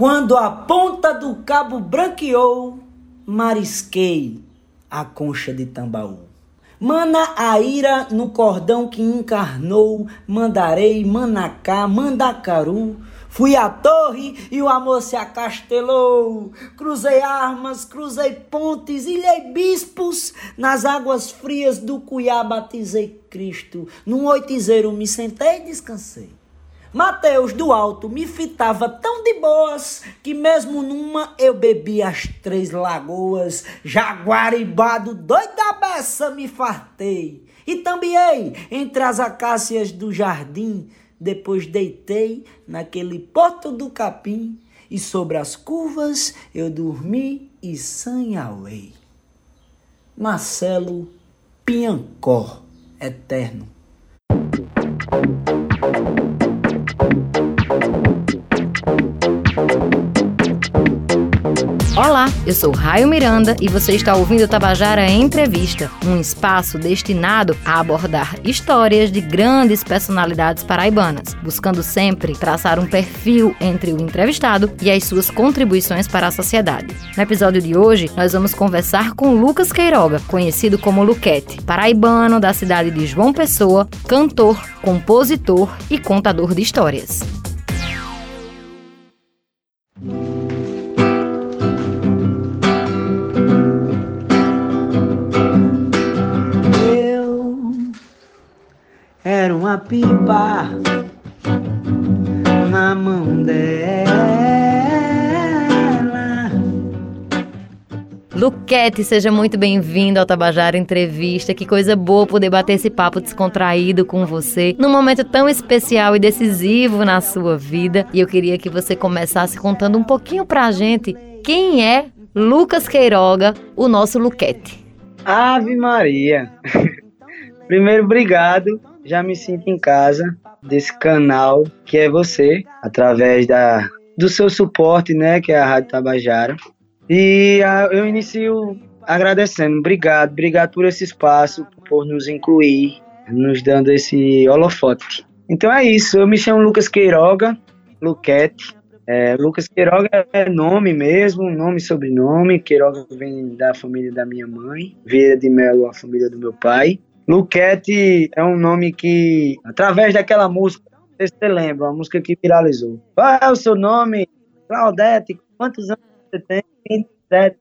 Quando a ponta do cabo branqueou, marisquei a concha de Tambaú. Mana a ira no cordão que encarnou, mandarei, manacá, mandacaru. Fui à torre e o amor se acastelou. Cruzei armas, cruzei pontes, ilhei bispos. Nas águas frias do Cuiá batizei Cristo. Num oitizeiro me sentei e descansei. Mateus do alto me fitava tão de boas que mesmo numa eu bebi as três lagoas, jaguaribado doido da beça me fartei. E tambiei entre as acácias do jardim, depois deitei naquele porto do capim, e sobre as curvas eu dormi e sanhauei. Marcelo Piancó, eterno. Thank you. Olá, eu sou Raio Miranda e você está ouvindo Tabajara Entrevista, um espaço destinado a abordar histórias de grandes personalidades paraibanas, buscando sempre traçar um perfil entre o entrevistado e as suas contribuições para a sociedade. No episódio de hoje, nós vamos conversar com Lucas Queiroga, conhecido como Luquete, paraibano da cidade de João Pessoa, cantor, compositor e contador de histórias. Uma pipa na mão dela. Luquete, seja muito bem-vindo ao Tabajara Entrevista. Que coisa boa poder bater esse papo descontraído com você num momento tão especial e decisivo na sua vida. E eu queria que você começasse contando um pouquinho pra gente quem é Lucas Queiroga, o nosso Luquete. Ave Maria! Primeiro, obrigado já me sinto em casa desse canal que é você, através da, do seu suporte, né, que é a Rádio Tabajara. E a, eu inicio agradecendo, obrigado, obrigado por esse espaço, por nos incluir, nos dando esse holofote. Então é isso, eu me chamo Lucas Queiroga, Luquete. É, Lucas Queiroga é nome mesmo, nome e sobrenome. Queiroga vem da família da minha mãe, Vieira de Melo, a família do meu pai. Luquete é um nome que, através daquela música, você lembra, uma música que viralizou. Qual é o seu nome? Claudete, quantos anos você tem? 27.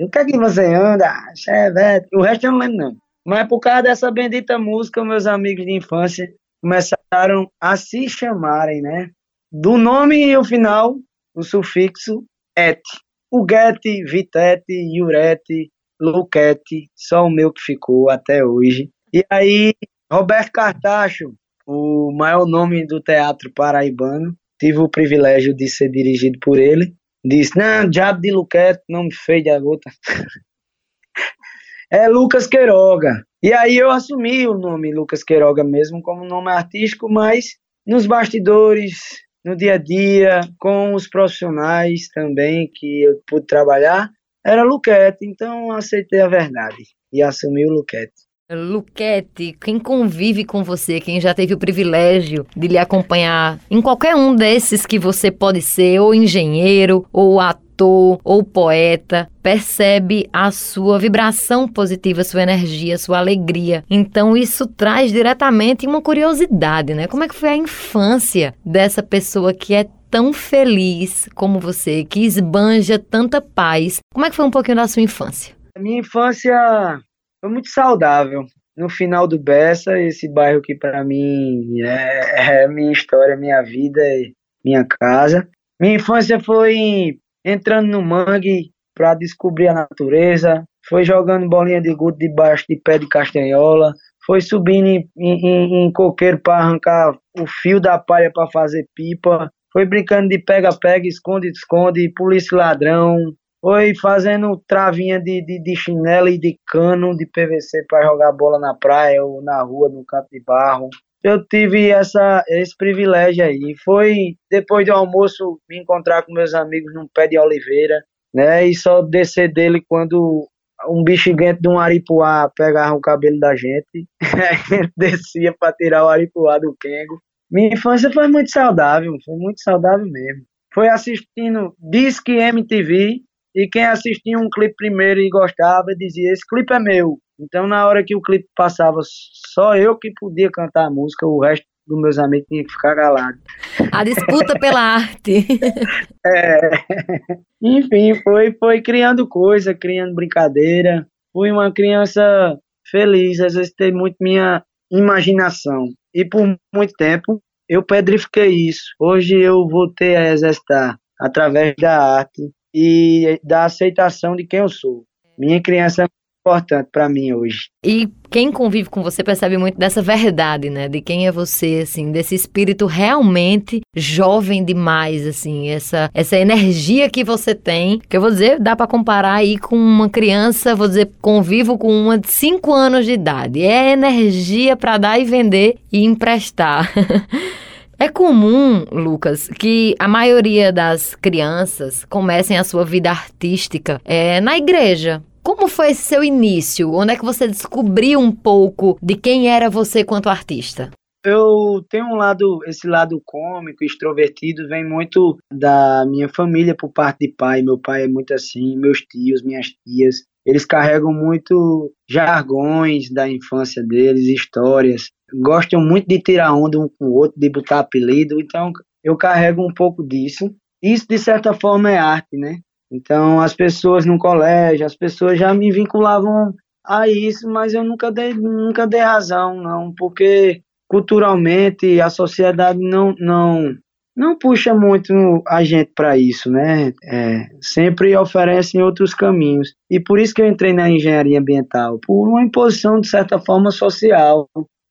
O que é que você anda? Chevette. O resto eu não lembro, não. Mas por causa dessa bendita música, meus amigos de infância começaram a se chamarem, né? Do nome e o final, o sufixo et. O Guete, Vitete, Iurete, Luquete, só o meu que ficou até hoje. E aí, Roberto Cartacho, o maior nome do teatro paraibano, tive o privilégio de ser dirigido por ele. Disse: Não, Diabo de Luquete, não me fez de gota. é Lucas Queiroga. E aí eu assumi o nome Lucas Queiroga mesmo como nome artístico, mas nos bastidores, no dia a dia, com os profissionais também que eu pude trabalhar, era Luquete. Então aceitei a verdade e assumi o Luquete. Luquete, quem convive com você, quem já teve o privilégio de lhe acompanhar em qualquer um desses que você pode ser, ou engenheiro, ou ator, ou poeta, percebe a sua vibração positiva, sua energia, sua alegria. Então isso traz diretamente uma curiosidade, né? Como é que foi a infância dessa pessoa que é tão feliz como você, que esbanja tanta paz? Como é que foi um pouquinho da sua infância? A minha infância foi muito saudável. No final do Bessa, esse bairro que para mim é, é, minha história, minha vida, minha casa. Minha infância foi entrando no mangue para descobrir a natureza, foi jogando bolinha de gude debaixo de pé de castanhola, foi subindo em, em, em coqueiro para arrancar o fio da palha para fazer pipa, foi brincando de pega-pega, esconde-esconde, polícia ladrão, foi fazendo travinha de, de, de chinelo e de cano de PVC para jogar bola na praia ou na rua, no campo de barro. Eu tive essa, esse privilégio aí. Foi depois do almoço me encontrar com meus amigos num pé de oliveira, né? E só descer dele quando um bexiguento de um aripuá pegava o cabelo da gente. descia para tirar o aripuá do quengo. Minha infância foi muito saudável, foi muito saudável mesmo. foi assistindo Disque MTV e quem assistia um clipe primeiro e gostava dizia: Esse clipe é meu. Então, na hora que o clipe passava, só eu que podia cantar a música, o resto dos meus amigos tinha que ficar calado. A disputa pela arte. É. Enfim, foi, foi criando coisa, criando brincadeira. Fui uma criança feliz, exercitei muito minha imaginação. E por muito tempo eu pedrifiquei isso. Hoje eu voltei a exercitar através da arte e da aceitação de quem eu sou. Minha criança importante para mim hoje. E quem convive com você percebe muito dessa verdade, né? De quem é você, assim, desse espírito realmente jovem demais, assim, essa essa energia que você tem, que eu vou dizer, dá para comparar aí com uma criança, vou dizer, convivo com uma de 5 anos de idade. É energia para dar e vender e emprestar. É comum, Lucas, que a maioria das crianças comecem a sua vida artística é, na igreja. Como foi esse seu início? Onde é que você descobriu um pouco de quem era você quanto artista? Eu tenho um lado, esse lado cômico, extrovertido, vem muito da minha família por parte de pai. Meu pai é muito assim, meus tios, minhas tias. Eles carregam muito jargões da infância deles, histórias. Gostam muito de tirar onda um com o outro, de botar apelido. Então, eu carrego um pouco disso. Isso, de certa forma, é arte, né? Então, as pessoas no colégio, as pessoas já me vinculavam a isso, mas eu nunca dei, nunca dei razão, não, porque culturalmente a sociedade não, não, não puxa muito a gente para isso, né? É, sempre oferecem outros caminhos. E por isso que eu entrei na engenharia ambiental, por uma imposição, de certa forma, social.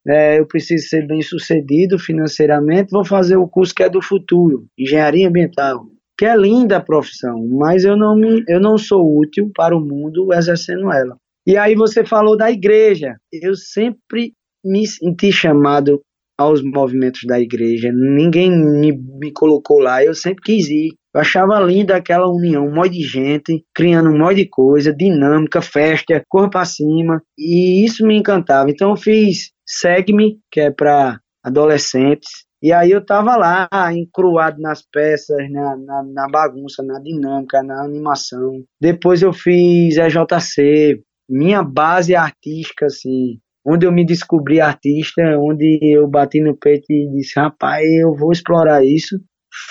É, eu preciso ser bem sucedido financeiramente, vou fazer o curso que é do futuro, engenharia ambiental. Que é linda a profissão, mas eu não, me, eu não sou útil para o mundo exercendo ela. E aí você falou da igreja. Eu sempre me senti chamado aos movimentos da igreja. Ninguém me, me colocou lá, eu sempre quis ir. Eu achava linda aquela união, um monte de gente, criando um monte de coisa, dinâmica, festa, cor para cima, e isso me encantava. Então eu fiz Segue-me, que é para adolescentes, e aí eu tava lá, encruado nas peças, na, na, na, bagunça, na dinâmica, na animação. Depois eu fiz EJC, minha base artística, assim, onde eu me descobri artista, onde eu bati no peito e disse, rapaz, eu vou explorar isso,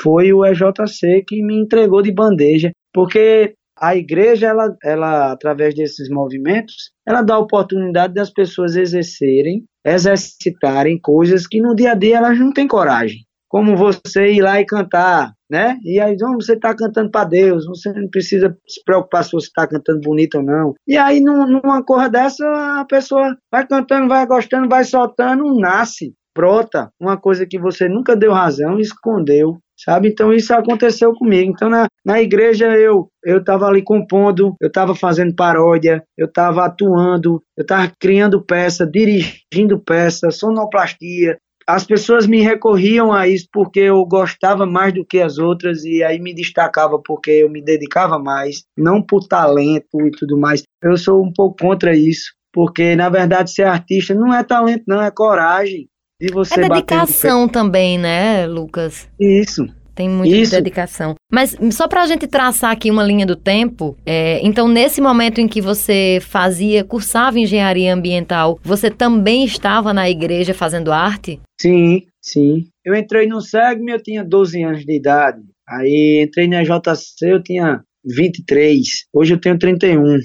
foi o EJC que me entregou de bandeja, porque a igreja, ela, ela através desses movimentos, ela dá a oportunidade das pessoas exercerem, exercitarem coisas que no dia a dia elas não têm coragem. Como você ir lá e cantar, né? E aí, você está cantando para Deus, você não precisa se preocupar se você está cantando bonito ou não. E aí, numa cor dessa, a pessoa vai cantando, vai gostando, vai soltando, nasce, brota uma coisa que você nunca deu razão, escondeu, sabe? Então isso aconteceu comigo. Então na, na igreja eu eu estava ali compondo, eu estava fazendo paródia, eu estava atuando, eu estava criando peça, dirigindo peça, sonoplastia, as pessoas me recorriam a isso porque eu gostava mais do que as outras e aí me destacava porque eu me dedicava mais, não por talento e tudo mais. Eu sou um pouco contra isso, porque na verdade ser artista não é talento, não é coragem de você É dedicação também, né, Lucas? Isso. Tem muita Isso. dedicação. Mas só para a gente traçar aqui uma linha do tempo, é, então nesse momento em que você fazia, cursava engenharia ambiental, você também estava na igreja fazendo arte? Sim, sim. Eu entrei no SEGM, eu tinha 12 anos de idade. Aí entrei na JC, eu tinha 23. Hoje eu tenho 31.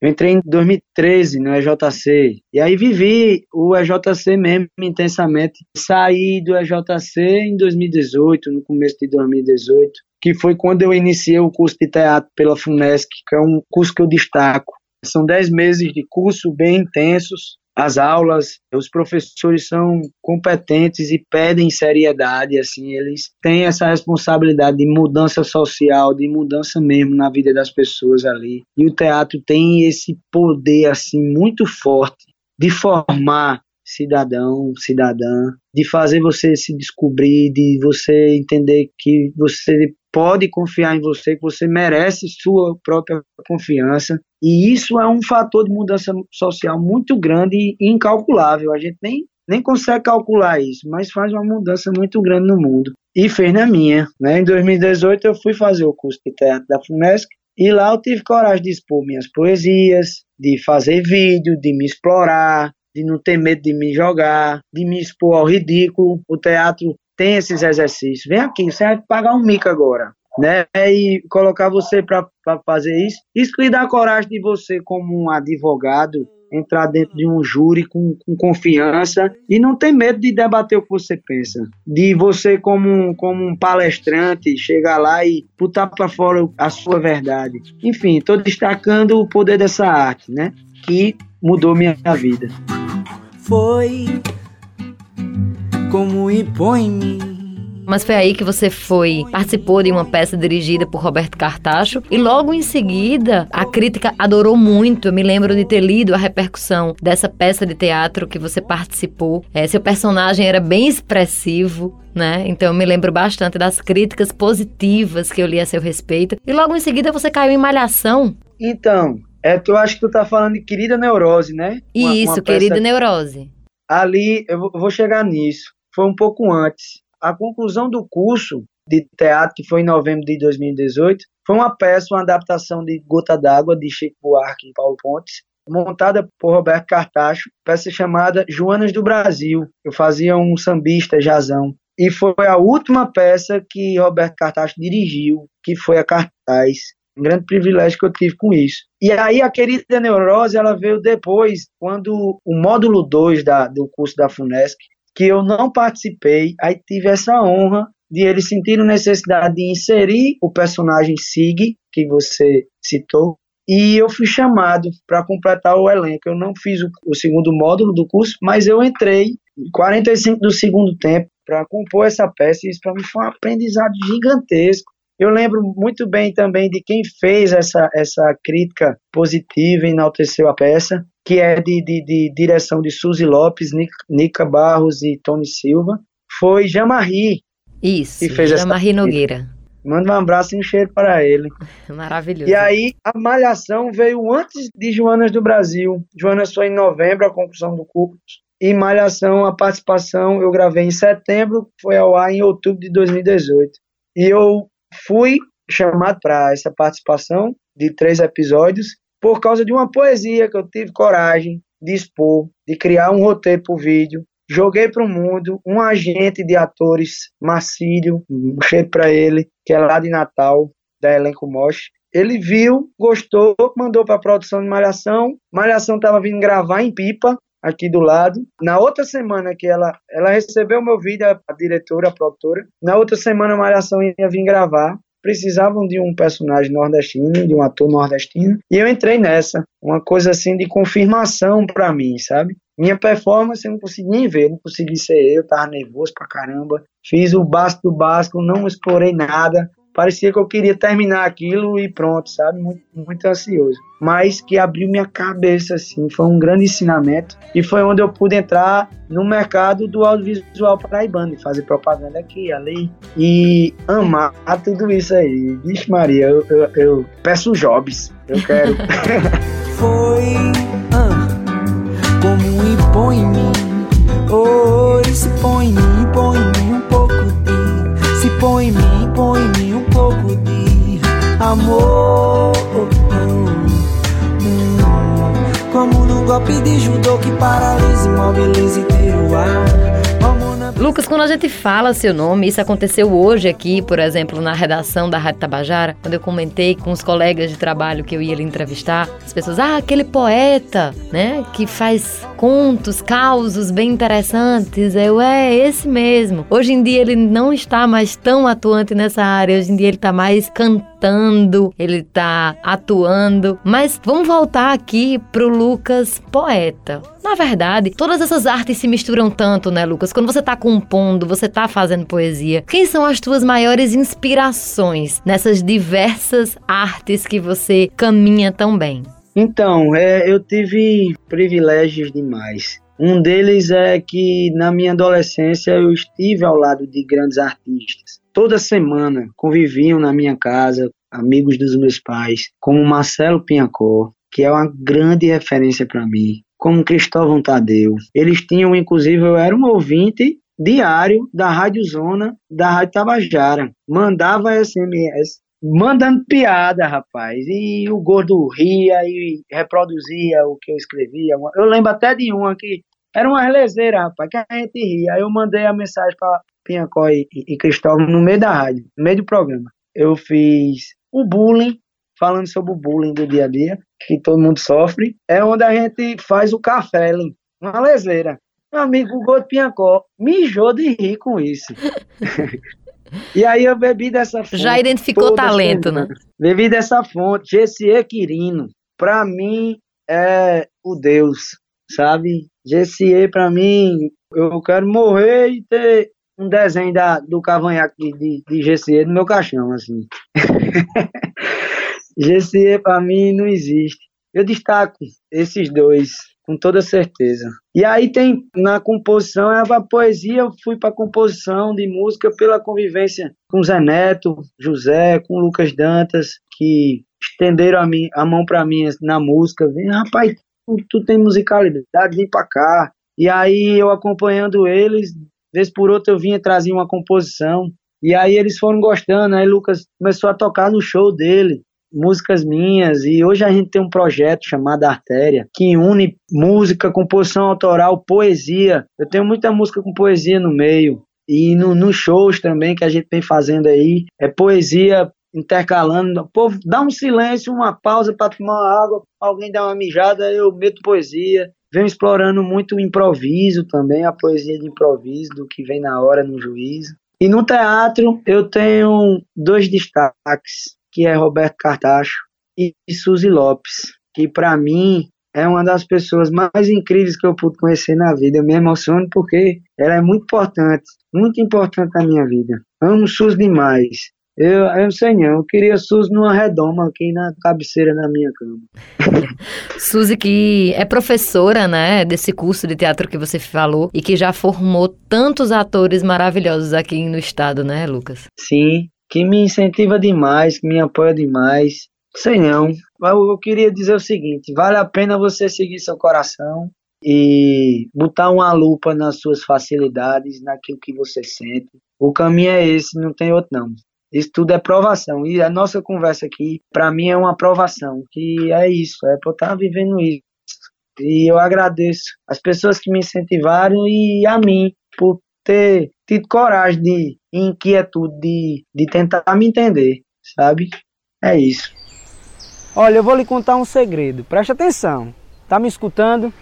Eu entrei em 2013 no EJC, e aí vivi o EJC mesmo intensamente. Saí do EJC em 2018, no começo de 2018, que foi quando eu iniciei o curso de teatro pela FUNESC, que é um curso que eu destaco. São 10 meses de curso bem intensos, as aulas, os professores são competentes e pedem seriedade, assim, eles têm essa responsabilidade de mudança social, de mudança mesmo na vida das pessoas ali. E o teatro tem esse poder assim muito forte de formar cidadão, cidadã, de fazer você se descobrir, de você entender que você pode confiar em você, que você merece sua própria confiança. E isso é um fator de mudança social muito grande e incalculável. A gente nem nem consegue calcular isso, mas faz uma mudança muito grande no mundo. E fez na minha. Né? Em 2018 eu fui fazer o curso de teatro da FUNESC e lá eu tive coragem de expor minhas poesias, de fazer vídeo, de me explorar, de não ter medo de me jogar, de me expor ao ridículo. O teatro tem esses exercícios. Vem aqui, você vai pagar um mico agora. Né, e colocar você para fazer isso. Isso lhe dá coragem de você, como um advogado, entrar dentro de um júri com, com, confiança e não ter medo de debater o que você pensa. De você, como, como um palestrante, chegar lá e botar para fora a sua verdade. Enfim, estou destacando o poder dessa arte, né? Que mudou minha vida. Foi como impõe mim mas foi aí que você foi, participou de uma peça dirigida por Roberto Cartacho e logo em seguida a crítica adorou muito. Eu me lembro de ter lido a repercussão dessa peça de teatro que você participou. É, seu personagem era bem expressivo, né? Então eu me lembro bastante das críticas positivas que eu li a seu respeito. E logo em seguida você caiu em Malhação. Então, é, tu acho que tu tá falando de Querida Neurose, né? Uma, Isso, uma Querida Neurose. Ali, eu vou chegar nisso. Foi um pouco antes a conclusão do curso de teatro, que foi em novembro de 2018, foi uma peça, uma adaptação de Gota d'Água, de Chico Buarque e Paulo Pontes, montada por Roberto Cartacho, peça chamada Joanas do Brasil. Eu fazia um sambista, jazão. E foi a última peça que Roberto Cartacho dirigiu, que foi a Cartaz. Um grande privilégio que eu tive com isso. E aí a querida Neurose, ela veio depois, quando o módulo 2 do curso da FUNESC, que eu não participei, aí tive essa honra de eles sentirem necessidade de inserir o personagem Sig, que você citou, e eu fui chamado para completar o elenco. Eu não fiz o, o, segundo módulo do curso, mas eu entrei 45 do segundo tempo para compor essa peça, e isso para mim foi um aprendizado gigantesco. Eu lembro muito bem também de quem fez essa, essa crítica positiva e enalteceu a peça, que é de, de, de direção de Suzy Lopes, Nica Barros e Tony Silva, foi Jamarri. Isso, que fez Jamarri Nogueira. Manda um abraço e um cheiro para ele. Maravilhoso. E aí, a Malhação veio antes de Joanas do Brasil. Joanas foi em novembro, a conclusão do curso. E Malhação, a participação, eu gravei em setembro, foi ao ar em outubro de 2018. E eu fui chamado para essa participação de três episódios por causa de uma poesia que eu tive coragem de expor, de criar um roteiro para o vídeo. Joguei para o mundo um agente de atores, Marcílio, um cheiro para ele, que é lá de Natal, da Elenco Mosh. Ele viu, gostou, mandou para a produção de Malhação. Malhação estava vindo gravar em Pipa, aqui do lado. Na outra semana que ela, ela recebeu meu vídeo, a diretora, a produtora, na outra semana a Malhação ia vir gravar precisavam de um personagem nordestino, de um ator nordestino, e eu entrei nessa, uma coisa assim de confirmação para mim, sabe? Minha performance eu não consegui nem ver, não consegui ser eu, tava nervoso pra caramba. Fiz o básico do básico, não explorei nada, parecia que eu queria terminar aquilo e pronto, sabe? Muito, muito ansioso. Mas que abriu minha cabeça, assim, foi um grande ensinamento e foi onde eu pude entrar no mercado do audiovisual paraibano e fazer propaganda aqui, ali e amar tudo isso aí. Vixe Maria, eu, eu, eu peço jobs, eu quero. foi ah, como impõe em mim, oh, se põe em mim, põe em mim um põe em mim, põe em mim um pouco de amor. Como num golpe de judô que paralisa, imobiliza tira o ar. Lucas, quando a gente fala seu nome, isso aconteceu hoje aqui, por exemplo, na redação da Rádio Tabajara, quando eu comentei com os colegas de trabalho que eu ia lhe entrevistar, as pessoas, ah, aquele poeta, né, que faz contos, causos bem interessantes. Eu, é, esse mesmo. Hoje em dia ele não está mais tão atuante nessa área, hoje em dia ele está mais cantando, ele está atuando. Mas vamos voltar aqui pro Lucas poeta. Na verdade, todas essas artes se misturam tanto, né, Lucas? Quando você está compondo, você está fazendo poesia, quem são as tuas maiores inspirações nessas diversas artes que você caminha tão bem? Então, é, eu tive privilégios demais. Um deles é que na minha adolescência eu estive ao lado de grandes artistas. Toda semana conviviam na minha casa amigos dos meus pais, como Marcelo Pinhacó, que é uma grande referência para mim. como Cristóvão Tadeu. Eles tinham, inclusive, eu era um ouvinte diário da Rádio Zona, da Rádio Tabajara. Mandava SMS, mandando piada, rapaz. E o gordo ria e reproduzia o que eu escrevia. Eu lembro até de uma que era uma relezeira, rapaz, que a gente ria. Aí eu mandei a mensagem para Pinhacó e, e Cristóvão no meio da rádio, no meio do programa. Eu fiz o bullying, falando sobre o bullying do dia a dia, que todo mundo sofre. É onde a gente faz o café, uma lezeira. Meu amigo, o Gordo Pinhacó mijou de rir com isso. e aí eu bebi dessa fonte. Já identificou talento, né? Bebi dessa fonte, Gessie Quirino. Pra mim, é o Deus, sabe? Gessie, pra mim, eu quero morrer e ter um desenho da, do cavanhaque de, de, de Gessie no meu caixão, assim. Gessie, pra mim, não existe. Eu destaco esses dois com toda certeza. E aí tem na composição, é a poesia, eu fui para composição de música pela convivência com Zé Neto, José, com Lucas Dantas, que estenderam a, mim, a mão para mim na música. Vem, rapaz, tu, tu tem musicalidade, vem para cá. E aí eu acompanhando eles, vez por outra eu vinha trazer uma composição. E aí eles foram gostando, aí Lucas começou a tocar no show dele músicas minhas e hoje a gente tem um projeto chamado Artéria que une música, composição autoral, poesia. Eu tenho muita música com poesia no meio e no, nos shows também que a gente vem fazendo aí é poesia intercalando. O povo dá um silêncio, uma pausa para tomar água, alguém dá uma mijada, eu meto poesia. Venho explorando muito o improviso também, a poesia de improviso, do que vem na hora no juízo. E no teatro eu tenho dois destaques que é Roberto Cartacho, e Suzy Lopes, que para mim é uma das pessoas mais incríveis que eu pude conhecer na vida. Eu me emociono porque ela é muito importante, muito importante na minha vida. Amo Suzy demais. Eu, eu não sei não, eu queria Suzy numa redoma aqui na cabeceira da minha cama. Suzy que é professora, né, desse curso de teatro que você falou e que já formou tantos atores maravilhosos aqui no estado, né, Lucas? Sim, que me incentiva demais, que me apoia demais. Sei não. Eu queria dizer o seguinte: vale a pena você seguir seu coração e botar uma lupa nas suas facilidades, naquilo que você sente. O caminho é esse, não tem outro não. Isso tudo é provação. E a nossa conversa aqui, para mim, é uma provação. Que é isso, é por estar vivendo isso. E eu agradeço as pessoas que me incentivaram e a mim por ter tido coragem de inquietude de, de tentar me entender, sabe? É isso. Olha, eu vou lhe contar um segredo. Preste atenção. Tá me escutando?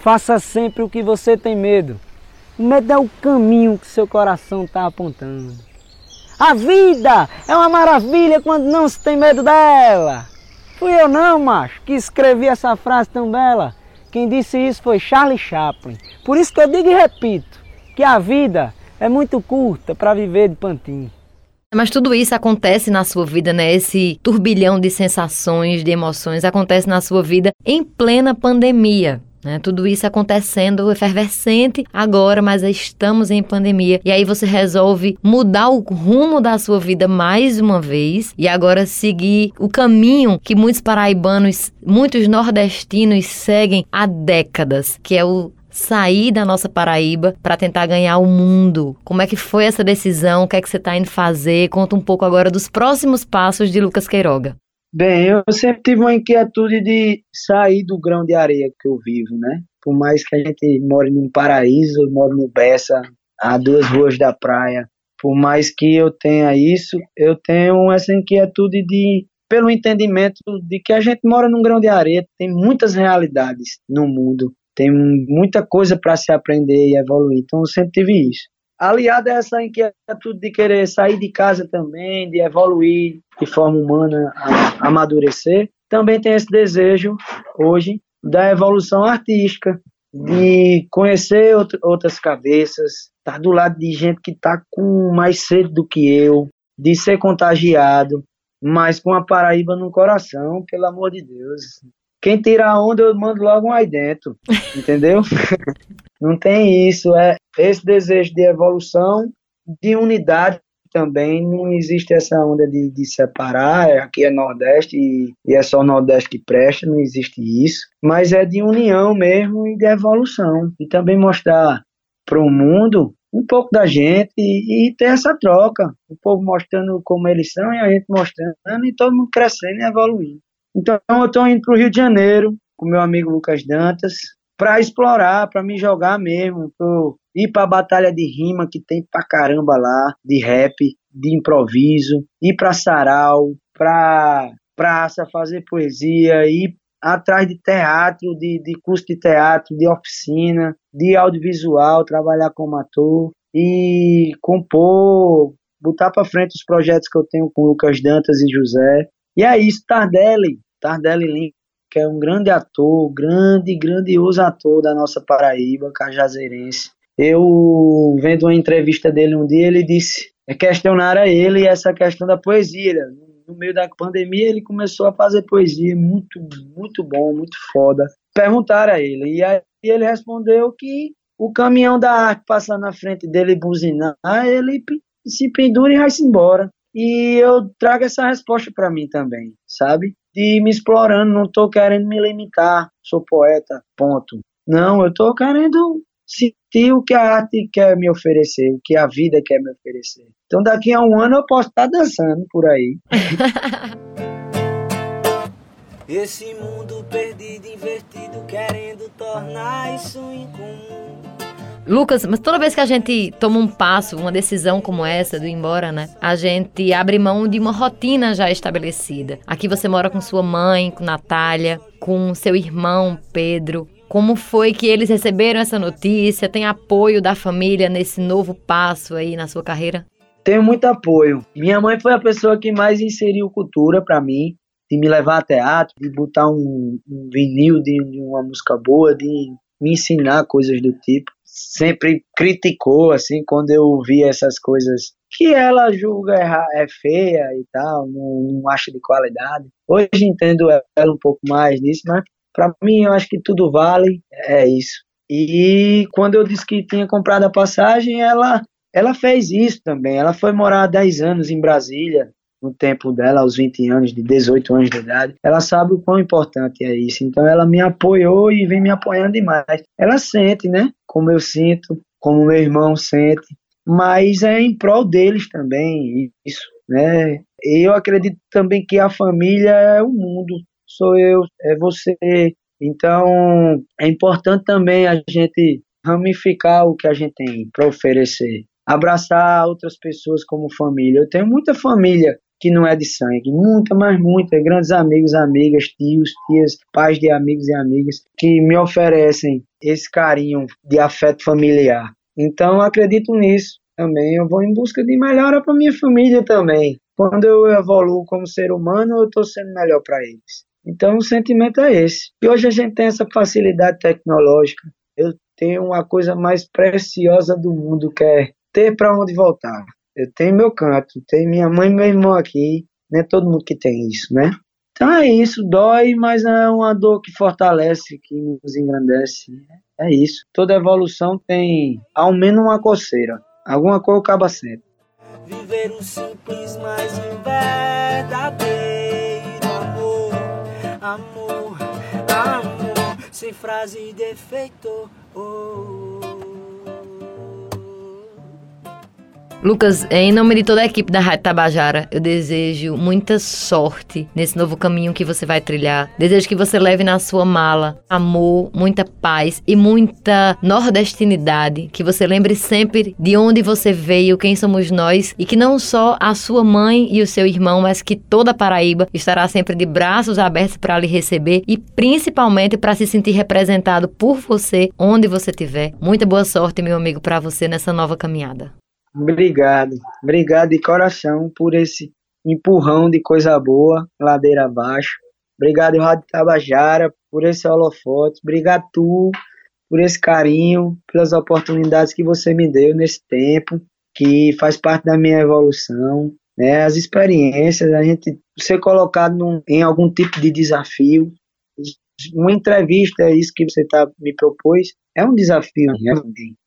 Faça sempre o que você tem medo. O medo é o caminho que seu coração está apontando. A vida é uma maravilha quando não se tem medo dela. Fui eu não, macho, que escrevi essa frase tão bela. Quem disse isso foi Charlie Chaplin. Por isso que eu digo e repito, que a vida é muito curta para viver de pantinho. Mas tudo isso acontece na sua vida, né? Esse turbilhão de sensações, de emoções acontece na sua vida em plena pandemia. Né? Tudo isso acontecendo efervescente agora, mas estamos em pandemia. E aí você resolve mudar o rumo da sua vida mais uma vez e agora seguir o caminho que muitos paraibanos, muitos nordestinos seguem há décadas, que é o sair da nossa Paraíba para tentar ganhar o mundo. Como é que foi essa decisão? O que é que você está indo fazer? Conta um pouco agora dos próximos passos de Lucas Queiroga. Bem, eu sempre tive uma inquietude de sair do grão de areia que eu vivo, né? Por mais que a gente more num paraíso, eu moro no Bessa, a duas ruas da praia. Por mais que eu tenha isso, eu tenho essa inquietude de pelo entendimento de que a gente mora num grão de areia, tem muitas realidades no mundo tem muita coisa para se aprender e evoluir. Então eu sempre tive isso. Aliado a essa inquietude de querer sair de casa também, de evoluir de forma humana, amadurecer, também tem esse desejo hoje da evolução artística, de conhecer outras cabeças, estar tá do lado de gente que está com mais sede do que eu, de ser contagiado, mas com a Paraíba no coração, pelo amor de Deus. Quem tira a onda, eu mando logo um aí dentro. Entendeu? Não tem isso. É esse desejo de evolução, de unidade também não existe essa onda de, de separar, é, aqui é Nordeste e, e é só o Nordeste que presta, não existe isso, mas é de união mesmo e de evolução. E também mostrar para o mundo um pouco da gente e, e, ter essa troca. O povo mostrando como eles são e a gente mostrando e todo mundo crescendo e evoluindo. Então eu estou indo para o Rio de Janeiro com meu amigo Lucas Dantas para explorar, para me jogar mesmo, ir para a batalha de rima que tem pra caramba lá, de rap, de improviso, ir para sarau, para praça fazer poesia, ir atrás de teatro, de, de curso de teatro, de oficina, de audiovisual, trabalhar como ator e compor, botar para frente os projetos que eu tenho com Lucas Dantas e José. E é isso, Tardelli, Tardelli Link, que é um grande ator, grande, grandioso ator da nossa Paraíba, cajazeirense. Eu, vendo uma entrevista dele um dia, ele disse, questionaram ele essa questão da poesia, no meio da pandemia, ele começou a fazer poesia muito, muito bom, muito foda. Perguntaram a ele, e aí ele respondeu que o caminhão da arte passando na frente dele buzinar, ele se pendura e vai-se embora. E eu trago essa resposta para mim também, sabe? De me explorando, não tô querendo me limitar, sou poeta, ponto. Não, eu tô querendo sentir o que a arte quer me oferecer, o que a vida quer me oferecer. Então daqui a um ano eu posso estar dançando por aí. Esse mundo perdido, invertido, querendo tornar isso incomum. Lucas, mas toda vez que a gente toma um passo, uma decisão como essa do ir embora, né? A gente abre mão de uma rotina já estabelecida. Aqui você mora com sua mãe, com Natália, com seu irmão Pedro, como foi que eles receberam essa notícia? Tem apoio da família nesse novo passo aí na sua carreira? Tenho muito apoio. Minha mãe foi a pessoa que mais inseriu cultura para mim, de me levar a teatro, de botar um, um vinil de, de uma música boa, de me ensinar coisas do tipo. Sempre criticou, assim, quando eu via essas coisas que ela julga é feia e tal, não, não acha de qualidade. Hoje entendo ela um pouco mais nisso, mas para mim, eu acho que tudo vale, é isso. E quando eu disse que tinha comprado a passagem, ela, ela fez isso também. Ela foi morar 10 anos em Brasília, no tempo dela, aos 20 anos, de 18 anos de idade. Ela sabe o quão importante é isso. Então ela me apoiou e vem me apoiando demais. Ela sente, né? Como eu sinto, como meu irmão sente. Mas é em prol deles também, isso, né? Eu acredito também que a família é o mundo sou eu, é você. Então, é importante também a gente ramificar o que a gente tem para oferecer, abraçar outras pessoas como família. Eu tenho muita família que não é de sangue, muita, mas muita, grandes amigos, amigas, tios, tias, pais de amigos e amigas que me oferecem esse carinho de afeto familiar. Então, acredito nisso também. Eu vou em busca de melhora para minha família também. Quando eu evoluo como ser humano, eu estou sendo melhor para eles. Então o sentimento é esse. E hoje a gente tem essa facilidade tecnológica. Eu tenho uma coisa mais preciosa do mundo que é ter para onde voltar. Eu tenho meu canto, tenho minha mãe e meu irmão aqui. Não é todo mundo que tem isso, né? Então é isso, dói, mas é uma dor que fortalece, que nos engrandece. É isso. Toda evolução tem ao menos uma coceira. Alguma coisa acaba sendo. Viver um simples, mas um verdadeiro amor, amor, sem frase efeito. Oh. Lucas, em nome de toda a equipe da Rádio Tabajara, eu desejo muita sorte nesse novo caminho que você vai trilhar. Desejo que você leve na sua mala amor, muita paz e muita nordestinidade. Que você lembre sempre de onde você veio, quem somos nós e que não só a sua mãe e o seu irmão, mas que toda a Paraíba estará sempre de braços abertos para lhe receber e principalmente para se sentir representado por você onde você estiver. Muita boa sorte, meu amigo, para você nessa nova caminhada. Obrigado, obrigado de coração por esse empurrão de coisa boa, ladeira abaixo. Obrigado, Rádio Tabajara, por esse holofote. Obrigado, tu, por esse carinho, pelas oportunidades que você me deu nesse tempo, que faz parte da minha evolução. Né? As experiências, a gente ser colocado num, em algum tipo de desafio, Uma entrevista, é isso que você tá, me propôs, é um desafio né,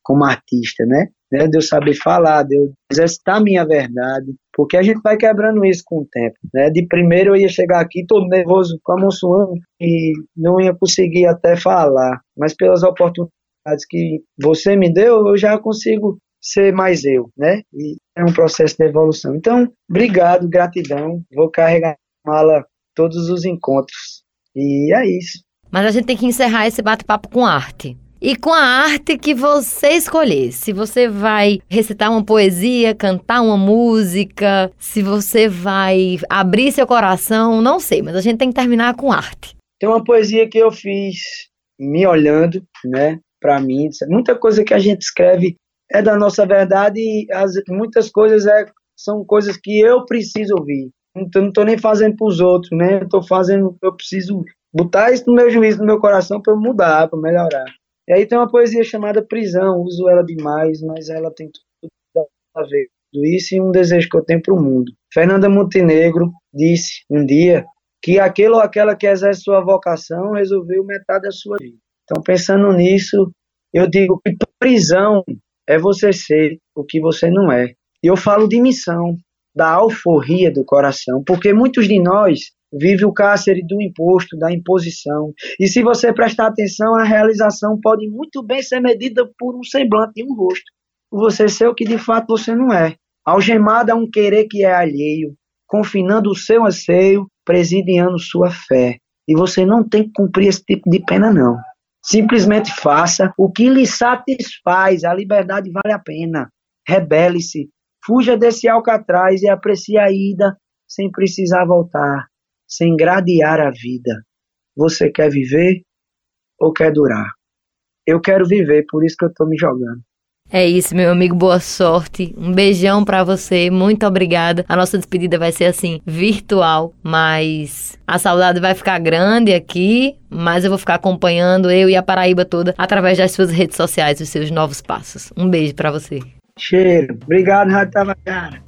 como artista, né? né? De eu saber falar, de eu exercitar a minha verdade, porque a gente vai quebrando isso com o tempo, né? De primeiro eu ia chegar aqui todo nervoso, com a mão suando, e não ia conseguir até falar, mas pelas oportunidades que você me deu, eu já consigo ser mais eu, né? E é um processo de evolução. Então, obrigado, gratidão. Vou carregar a mala todos os encontros. E é isso. Mas a gente tem que encerrar esse bate-papo com arte. E com a arte que você escolher. Se você vai recitar uma poesia, cantar uma música, se você vai abrir seu coração, não sei, mas a gente tem que terminar com arte. Tem uma poesia que eu fiz me olhando, né, para mim. Muita coisa que a gente escreve é da nossa verdade e as, muitas coisas é, são coisas que eu preciso ouvir. Então, não estou nem fazendo para os outros, né? Estou fazendo, eu preciso botar isso no meu juízo, no meu coração para mudar, para melhorar. E aí tem uma poesia chamada Prisão, uso ela demais, mas ela tem tudo a ver com isso e um desejo que eu tenho para o mundo. Fernanda Montenegro disse um dia que aquele ou aquela que exerce sua vocação resolveu metade da sua vida. Então, pensando nisso, eu digo que prisão é você ser o que você não é. E eu falo de missão, da alforria do coração, porque muitos de nós vivem o cárcere do imposto, da imposição. E se você prestar atenção, a realização pode muito bem ser medida por um semblante de um rosto. Você ser o que de fato você não é. Algemado a um querer que é alheio, confinando o seu anseio, presidiando sua fé. E você não tem que cumprir esse tipo de pena, não. Simplesmente faça o que lhe satisfaz. A liberdade vale a pena. Rebele-se. Fuja desse alcatraz e aprecie a ida sem precisar voltar, sem gradear a vida. Você quer viver ou quer durar? Eu quero viver, por isso que eu estou me jogando. É isso, meu amigo, boa sorte. Um beijão para você, muito obrigada. A nossa despedida vai ser assim, virtual, mas a saudade vai ficar grande aqui, mas eu vou ficar acompanhando eu e a Paraíba toda através das suas redes sociais, os seus novos passos. Um beijo para você. Cheiro. Obrigado, Rádio Tabajara.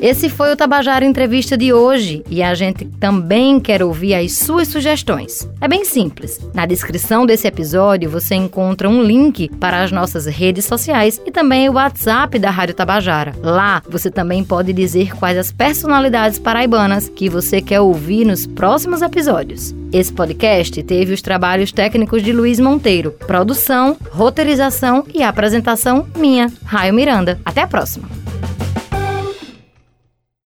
Esse foi o Tabajara Entrevista de hoje e a gente também quer ouvir as suas sugestões. É bem simples. Na descrição desse episódio você encontra um link para as nossas redes sociais e também o WhatsApp da Rádio Tabajara. Lá você também pode dizer quais as personalidades paraibanas que você quer ouvir nos próximos episódios. Esse podcast teve os trabalhos técnicos de Luiz Monteiro, produção, roteirização e apresentação minha, Raio Miranda. Até a próxima!